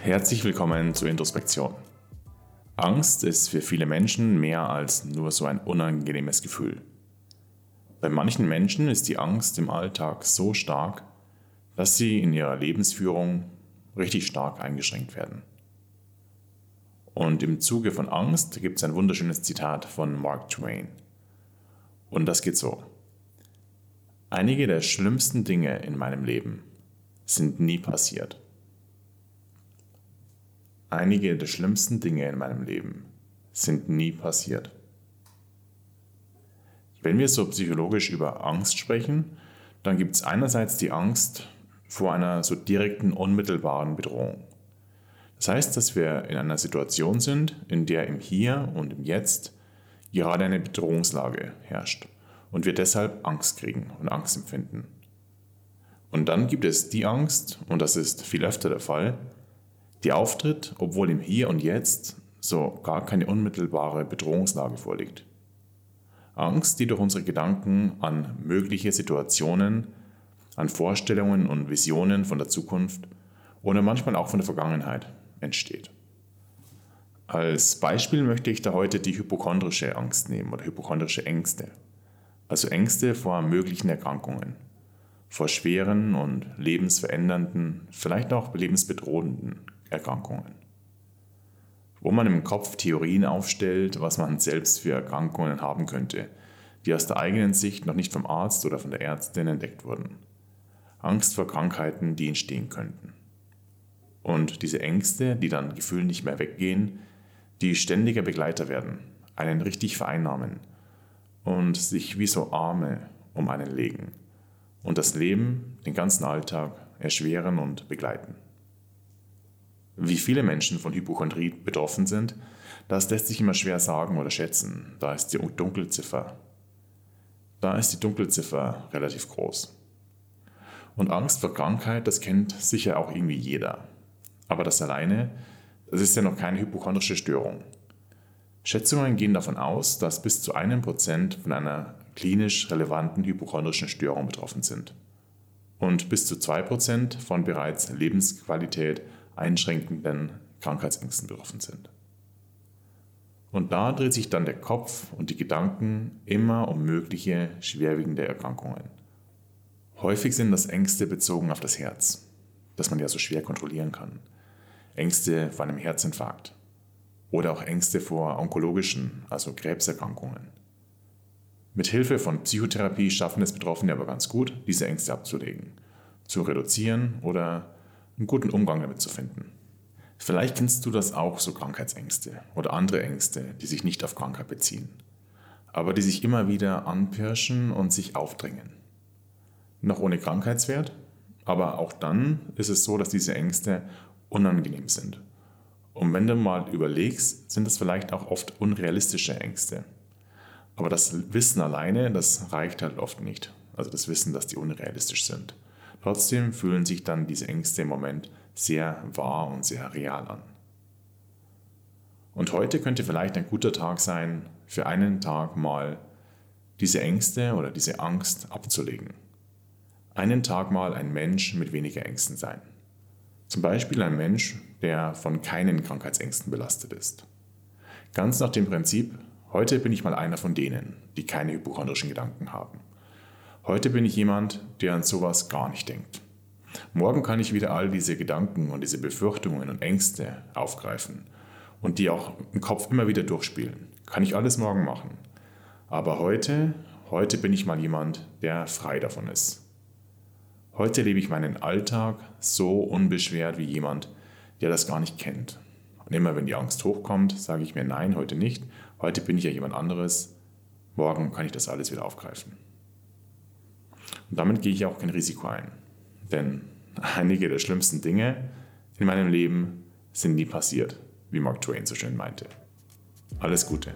Herzlich willkommen zur Introspektion. Angst ist für viele Menschen mehr als nur so ein unangenehmes Gefühl. Bei manchen Menschen ist die Angst im Alltag so stark, dass sie in ihrer Lebensführung richtig stark eingeschränkt werden. Und im Zuge von Angst gibt es ein wunderschönes Zitat von Mark Twain. Und das geht so. Einige der schlimmsten Dinge in meinem Leben sind nie passiert. Einige der schlimmsten Dinge in meinem Leben sind nie passiert. Wenn wir so psychologisch über Angst sprechen, dann gibt es einerseits die Angst vor einer so direkten, unmittelbaren Bedrohung. Das heißt, dass wir in einer Situation sind, in der im Hier und im Jetzt gerade eine Bedrohungslage herrscht und wir deshalb Angst kriegen und Angst empfinden. Und dann gibt es die Angst, und das ist viel öfter der Fall, die auftritt, obwohl im Hier und Jetzt so gar keine unmittelbare Bedrohungslage vorliegt. Angst, die durch unsere Gedanken an mögliche Situationen, an Vorstellungen und Visionen von der Zukunft oder manchmal auch von der Vergangenheit entsteht. Als Beispiel möchte ich da heute die hypochondrische Angst nehmen oder hypochondrische Ängste. Also Ängste vor möglichen Erkrankungen, vor schweren und lebensverändernden, vielleicht auch lebensbedrohenden Erkrankungen. Wo man im Kopf Theorien aufstellt, was man selbst für Erkrankungen haben könnte, die aus der eigenen Sicht noch nicht vom Arzt oder von der Ärztin entdeckt wurden. Angst vor Krankheiten, die entstehen könnten. Und diese Ängste, die dann gefühlt nicht mehr weggehen, die ständiger Begleiter werden, einen richtig vereinnahmen und sich wie so Arme um einen legen und das Leben, den ganzen Alltag erschweren und begleiten. Wie viele Menschen von Hypochondrie betroffen sind, das lässt sich immer schwer sagen oder schätzen. Da ist die Dunkelziffer. Da ist die Dunkelziffer relativ groß. Und Angst vor Krankheit, das kennt sicher auch irgendwie jeder. Aber das alleine, das ist ja noch keine hypochondrische Störung. Schätzungen gehen davon aus, dass bis zu einem Prozent von einer klinisch relevanten hypochondrischen Störung betroffen sind und bis zu zwei Prozent von bereits Lebensqualität einschränkenden Krankheitsängsten betroffen sind. Und da dreht sich dann der Kopf und die Gedanken immer um mögliche schwerwiegende Erkrankungen. Häufig sind das Ängste bezogen auf das Herz, das man ja so schwer kontrollieren kann. Ängste vor einem Herzinfarkt oder auch Ängste vor onkologischen, also Krebserkrankungen. Mit Hilfe von Psychotherapie schaffen es Betroffene aber ganz gut, diese Ängste abzulegen, zu reduzieren oder einen guten Umgang damit zu finden. Vielleicht kennst du das auch, so Krankheitsängste oder andere Ängste, die sich nicht auf Krankheit beziehen, aber die sich immer wieder anpirschen und sich aufdrängen. Noch ohne Krankheitswert, aber auch dann ist es so, dass diese Ängste unangenehm sind. Und wenn du mal überlegst, sind das vielleicht auch oft unrealistische Ängste. Aber das Wissen alleine, das reicht halt oft nicht. Also das Wissen, dass die unrealistisch sind. Trotzdem fühlen sich dann diese Ängste im Moment sehr wahr und sehr real an. Und heute könnte vielleicht ein guter Tag sein, für einen Tag mal diese Ängste oder diese Angst abzulegen. Einen Tag mal ein Mensch mit weniger Ängsten sein. Zum Beispiel ein Mensch, der von keinen Krankheitsängsten belastet ist. Ganz nach dem Prinzip, heute bin ich mal einer von denen, die keine hypochondrischen Gedanken haben. Heute bin ich jemand, der an sowas gar nicht denkt. Morgen kann ich wieder all diese Gedanken und diese Befürchtungen und Ängste aufgreifen und die auch im Kopf immer wieder durchspielen. Kann ich alles morgen machen. Aber heute, heute bin ich mal jemand, der frei davon ist. Heute lebe ich meinen Alltag so unbeschwert wie jemand, der das gar nicht kennt. Und immer wenn die Angst hochkommt, sage ich mir, nein, heute nicht. Heute bin ich ja jemand anderes. Morgen kann ich das alles wieder aufgreifen. Und damit gehe ich auch kein Risiko ein. Denn einige der schlimmsten Dinge in meinem Leben sind nie passiert, wie Mark Twain so schön meinte. Alles Gute.